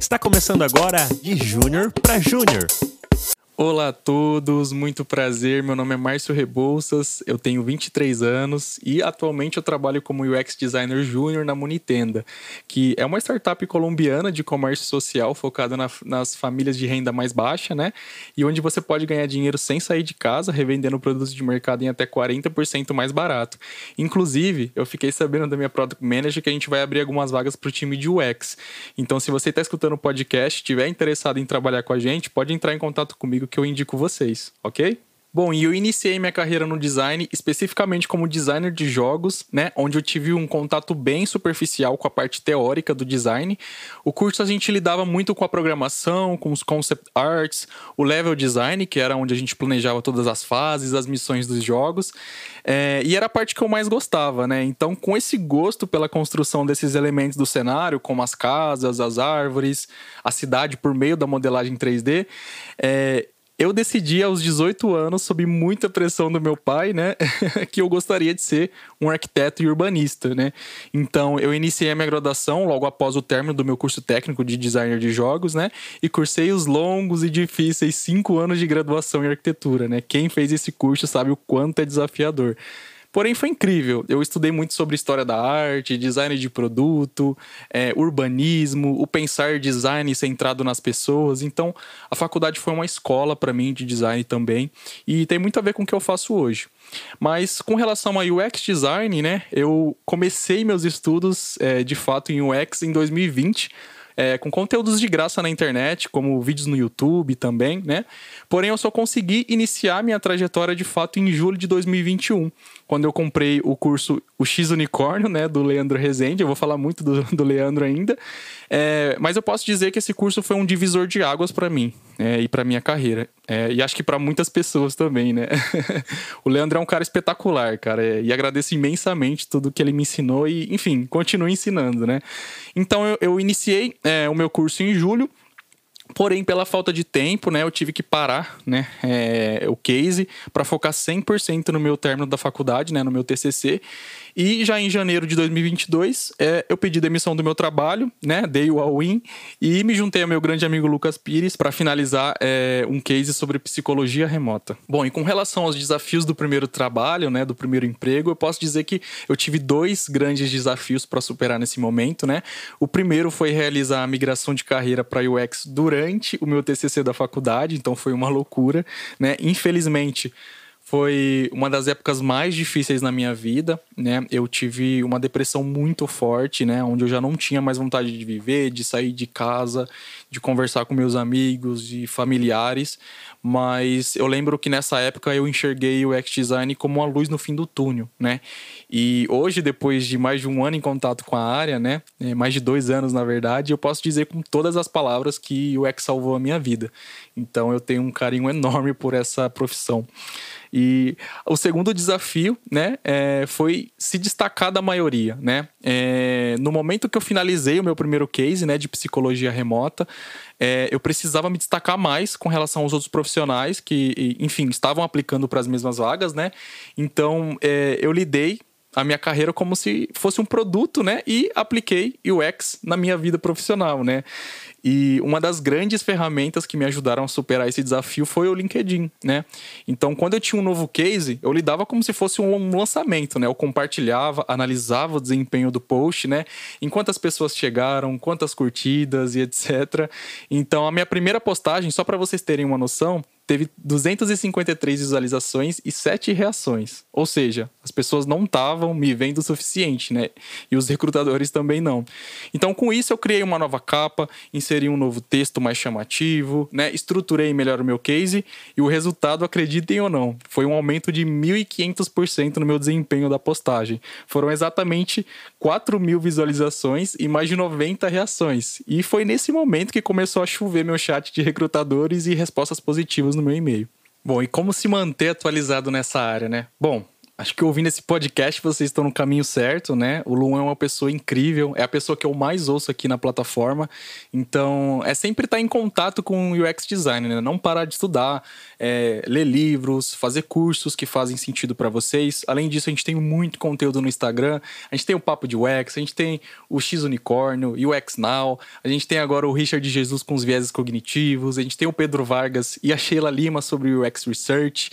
Está começando agora de Júnior para Júnior. Olá a todos, muito prazer. Meu nome é Márcio Rebouças, eu tenho 23 anos e atualmente eu trabalho como UX Designer Júnior na Munitenda, que é uma startup colombiana de comércio social focada na, nas famílias de renda mais baixa, né? E onde você pode ganhar dinheiro sem sair de casa, revendendo produtos de mercado em até 40% mais barato. Inclusive, eu fiquei sabendo da minha Product Manager que a gente vai abrir algumas vagas para o time de UX. Então, se você está escutando o podcast, estiver interessado em trabalhar com a gente, pode entrar em contato comigo que eu indico vocês, ok? Bom, e eu iniciei minha carreira no design especificamente como designer de jogos, né, onde eu tive um contato bem superficial com a parte teórica do design. O curso a gente lidava muito com a programação, com os concept arts, o level design, que era onde a gente planejava todas as fases, as missões dos jogos, é, e era a parte que eu mais gostava, né? Então, com esse gosto pela construção desses elementos do cenário, como as casas, as árvores, a cidade por meio da modelagem 3D, é, eu decidi aos 18 anos, sob muita pressão do meu pai, né, que eu gostaria de ser um arquiteto e urbanista, né? Então, eu iniciei a minha graduação logo após o término do meu curso técnico de designer de jogos, né? E cursei os longos e difíceis cinco anos de graduação em arquitetura, né? Quem fez esse curso sabe o quanto é desafiador. Porém, foi incrível. Eu estudei muito sobre história da arte, design de produto, é, urbanismo, o pensar design centrado nas pessoas. Então, a faculdade foi uma escola para mim de design também. E tem muito a ver com o que eu faço hoje. Mas com relação a UX design, né? Eu comecei meus estudos é, de fato em UX em 2020 é, com conteúdos de graça na internet, como vídeos no YouTube também, né? Porém, eu só consegui iniciar minha trajetória de fato em julho de 2021, quando eu comprei o curso O X Unicórnio, né, do Leandro Rezende. Eu vou falar muito do, do Leandro ainda. É, mas eu posso dizer que esse curso foi um divisor de águas para mim é, e para minha carreira. É, e acho que para muitas pessoas também, né? o Leandro é um cara espetacular, cara. É, e agradeço imensamente tudo que ele me ensinou e, enfim, continue ensinando, né? Então eu, eu iniciei é, o meu curso em julho. Porém, pela falta de tempo, né, eu tive que parar, né, é, o case para focar 100% no meu término da faculdade, né, no meu TCC. E já em janeiro de 2022, é, eu pedi demissão do meu trabalho, né? Dei o all-in e me juntei ao meu grande amigo Lucas Pires para finalizar é, um case sobre psicologia remota. Bom, e com relação aos desafios do primeiro trabalho, né? Do primeiro emprego, eu posso dizer que eu tive dois grandes desafios para superar nesse momento, né? O primeiro foi realizar a migração de carreira para UX durante o meu TCC da faculdade, então foi uma loucura, né? Infelizmente, foi uma das épocas mais difíceis na minha vida, né? Eu tive uma depressão muito forte, né? Onde eu já não tinha mais vontade de viver, de sair de casa, de conversar com meus amigos e familiares. Mas eu lembro que nessa época eu enxerguei o X-Design como uma luz no fim do túnel, né? E hoje, depois de mais de um ano em contato com a área, né? É, mais de dois anos, na verdade, eu posso dizer com todas as palavras que o X salvou a minha vida. Então eu tenho um carinho enorme por essa profissão. E o segundo desafio, né, é, foi se destacar da maioria, né? É, no momento que eu finalizei o meu primeiro case, né, de psicologia remota, é, eu precisava me destacar mais com relação aos outros profissionais que, enfim, estavam aplicando para as mesmas vagas, né? Então, é, eu lidei a minha carreira como se fosse um produto, né? E apliquei UX na minha vida profissional, né? E uma das grandes ferramentas que me ajudaram a superar esse desafio foi o LinkedIn, né? Então, quando eu tinha um novo case, eu lidava como se fosse um lançamento, né? Eu compartilhava, analisava o desempenho do post, né? Em quantas pessoas chegaram, quantas curtidas e etc. Então, a minha primeira postagem, só para vocês terem uma noção, teve 253 visualizações e 7 reações. Ou seja, as pessoas não estavam me vendo o suficiente, né? E os recrutadores também não. Então, com isso, eu criei uma nova capa, inseri um novo texto mais chamativo, né? Estruturei melhor o meu case e o resultado, acreditem ou não, foi um aumento de 1.500% no meu desempenho da postagem. Foram exatamente 4 mil visualizações e mais de 90 reações. E foi nesse momento que começou a chover meu chat de recrutadores e respostas positivas no meu e-mail. Bom, e como se manter atualizado nessa área, né? Bom, Acho que ouvindo esse podcast vocês estão no caminho certo, né? O Luan é uma pessoa incrível, é a pessoa que eu mais ouço aqui na plataforma. Então, é sempre estar em contato com o UX design, né? Não parar de estudar, é, ler livros, fazer cursos que fazem sentido para vocês. Além disso, a gente tem muito conteúdo no Instagram. A gente tem o Papo de UX, a gente tem o X Unicórnio, UX Now. A gente tem agora o Richard Jesus com os vieses cognitivos. A gente tem o Pedro Vargas e a Sheila Lima sobre o UX Research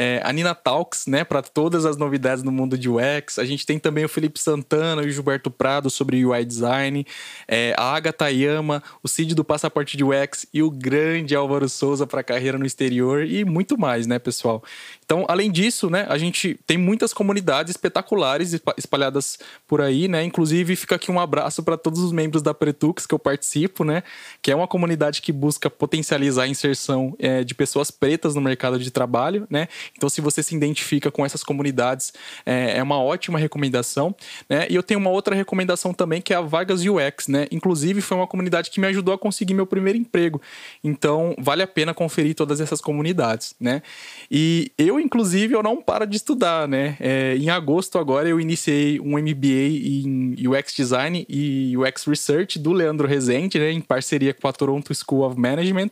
é, a Nina Talks, né, para todas as novidades no mundo de UX. A gente tem também o Felipe Santana e o Gilberto Prado sobre UI design, é, a Agatha Yama, o Cid do Passaporte de UX e o grande Álvaro Souza para carreira no exterior e muito mais, né, pessoal? Então, além disso, né, a gente tem muitas comunidades espetaculares espalhadas por aí, né? Inclusive, fica aqui um abraço para todos os membros da Pretux que eu participo, né? Que é uma comunidade que busca potencializar a inserção é, de pessoas pretas no mercado de trabalho, né? Então, se você se identifica com essas comunidades, é, é uma ótima recomendação. Né? E eu tenho uma outra recomendação também, que é a Vagas UX. Né? Inclusive, foi uma comunidade que me ajudou a conseguir meu primeiro emprego. Então, vale a pena conferir todas essas comunidades. Né? E eu, inclusive, eu não paro de estudar. Né? É, em agosto, agora, eu iniciei um MBA em UX Design e UX Research do Leandro Rezende, né? em parceria com a Toronto School of Management,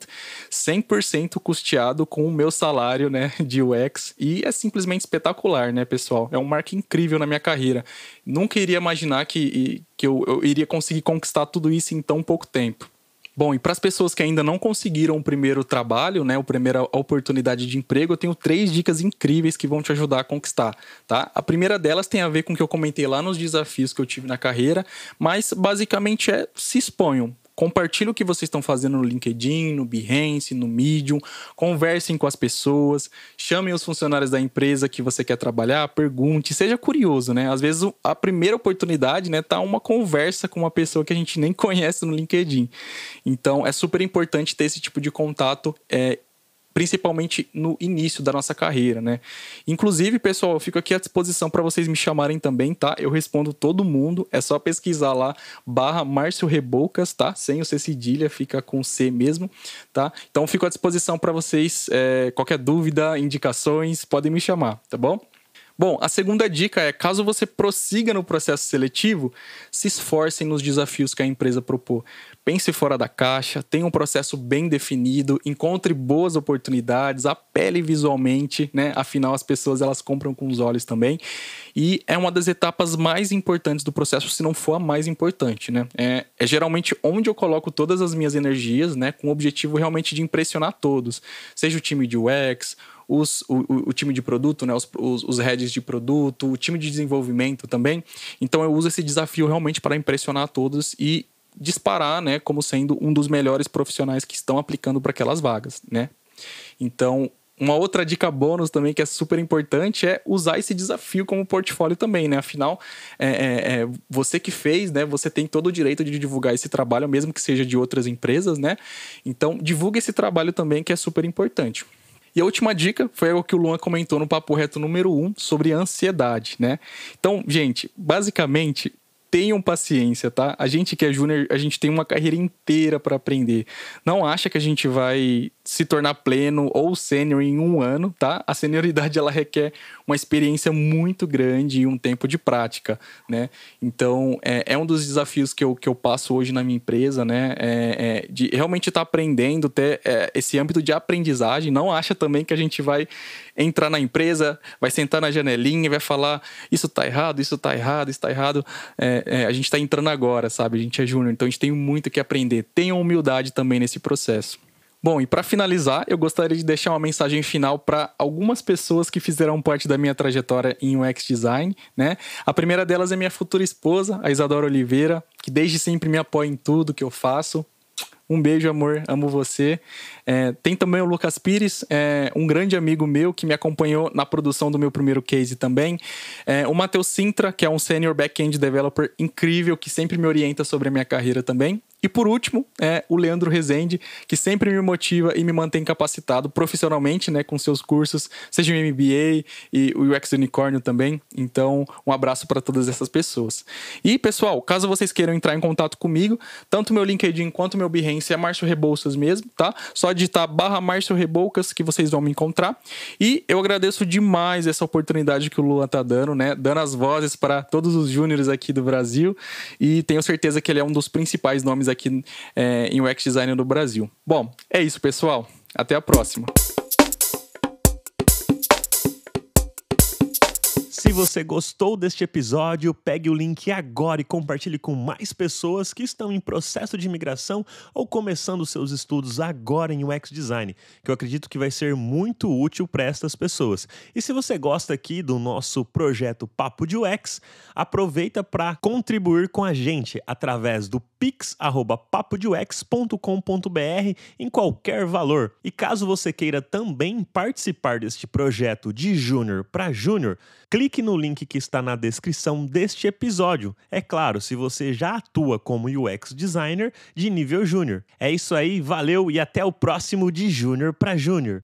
100% custeado com o meu salário né, de UX E é simplesmente espetacular, né, pessoal? É um marco incrível na minha carreira. Nunca iria imaginar que, que eu, eu iria conseguir conquistar tudo isso em tão pouco tempo. Bom, e para as pessoas que ainda não conseguiram o primeiro trabalho, né, a primeira oportunidade de emprego, eu tenho três dicas incríveis que vão te ajudar a conquistar, tá? A primeira delas tem a ver com o que eu comentei lá nos desafios que eu tive na carreira, mas basicamente é se exponham. Compartilhe o que vocês estão fazendo no LinkedIn, no Behance, no Medium. Conversem com as pessoas. Chamem os funcionários da empresa que você quer trabalhar. Pergunte. Seja curioso, né? Às vezes a primeira oportunidade, né, tá uma conversa com uma pessoa que a gente nem conhece no LinkedIn. Então é super importante ter esse tipo de contato é, principalmente no início da nossa carreira, né? Inclusive, pessoal, eu fico aqui à disposição para vocês me chamarem também, tá? Eu respondo todo mundo, é só pesquisar lá, barra Márcio Reboucas, tá? Sem o C cedilha, fica com C mesmo, tá? Então, fico à disposição para vocês, é, qualquer dúvida, indicações, podem me chamar, tá bom? Bom, a segunda dica é: caso você prossiga no processo seletivo, se esforcem nos desafios que a empresa propor. Pense fora da caixa, tenha um processo bem definido, encontre boas oportunidades, apele visualmente, né? Afinal, as pessoas elas compram com os olhos também. E é uma das etapas mais importantes do processo, se não for a mais importante, né? É, é geralmente onde eu coloco todas as minhas energias, né? Com o objetivo realmente de impressionar todos, seja o time de UX, os, o, o, time de produto, né, os, os, os heads de produto, o time de desenvolvimento também. Então eu uso esse desafio realmente para impressionar todos e disparar, né, como sendo um dos melhores profissionais que estão aplicando para aquelas vagas, né? Então, uma outra dica bônus também que é super importante é usar esse desafio como portfólio também, né? Afinal, é, é, é, você que fez, né? Você tem todo o direito de divulgar esse trabalho, mesmo que seja de outras empresas, né? Então, divulgue esse trabalho também, que é super importante. E a última dica foi o que o Luan comentou no Papo Reto número 1 um, sobre ansiedade, né? Então, gente, basicamente, tenham paciência, tá? A gente que é júnior, a gente tem uma carreira inteira para aprender. Não acha que a gente vai se tornar pleno ou sênior em um ano, tá? A senioridade ela requer uma experiência muito grande e um tempo de prática, né? Então é, é um dos desafios que eu, que eu passo hoje na minha empresa, né? É, é de realmente estar tá aprendendo, ter é, esse âmbito de aprendizagem. Não acha também que a gente vai entrar na empresa, vai sentar na janelinha e vai falar isso tá errado, isso tá errado, isso tá errado. É, é, a gente tá entrando agora, sabe? A gente é júnior, então a gente tem muito que aprender. Tenha humildade também nesse processo. Bom, e para finalizar, eu gostaria de deixar uma mensagem final para algumas pessoas que fizeram parte da minha trajetória em UX design, né? A primeira delas é minha futura esposa, a Isadora Oliveira, que desde sempre me apoia em tudo que eu faço. Um beijo, amor, amo você. É, tem também o Lucas Pires, é, um grande amigo meu que me acompanhou na produção do meu primeiro case também. É, o Matheus Sintra, que é um senior back-end developer incrível, que sempre me orienta sobre a minha carreira também. E por último, é o Leandro Rezende, que sempre me motiva e me mantém capacitado profissionalmente, né, com seus cursos, seja o MBA e o UX Unicórnio também. Então, um abraço para todas essas pessoas. E, pessoal, caso vocês queiram entrar em contato comigo, tanto meu LinkedIn quanto meu Behance preferência é Márcio Rebouças mesmo, tá? Só digitar barra Márcio Reboucas que vocês vão me encontrar. E eu agradeço demais essa oportunidade que o Lula tá dando, né? Dando as vozes para todos os júniores aqui do Brasil. E tenho certeza que ele é um dos principais nomes aqui é, em UX Design do Brasil. Bom, é isso, pessoal. Até a próxima. Se você gostou deste episódio, pegue o link agora e compartilhe com mais pessoas que estão em processo de imigração ou começando seus estudos agora em UX Design, que eu acredito que vai ser muito útil para estas pessoas. E se você gosta aqui do nosso projeto Papo de UX, aproveita para contribuir com a gente através do pix@papodeux.com.br em qualquer valor. E caso você queira também participar deste projeto de júnior para júnior, clique no link que está na descrição deste episódio. É claro, se você já atua como UX designer de nível júnior. É isso aí, valeu e até o próximo de júnior para júnior.